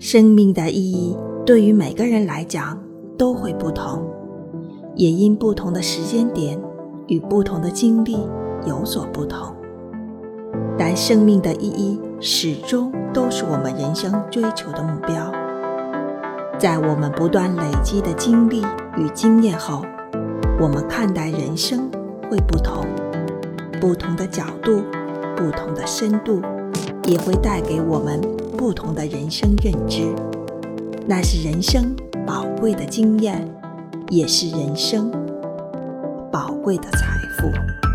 生命的意义对于每个人来讲都会不同，也因不同的时间点与不同的经历有所不同。但生命的意义始终都是我们人生追求的目标。在我们不断累积的经历与经验后，我们看待人生会不同，不同的角度、不同的深度，也会带给我们不同的人生认知。那是人生宝贵的经验，也是人生宝贵的财富。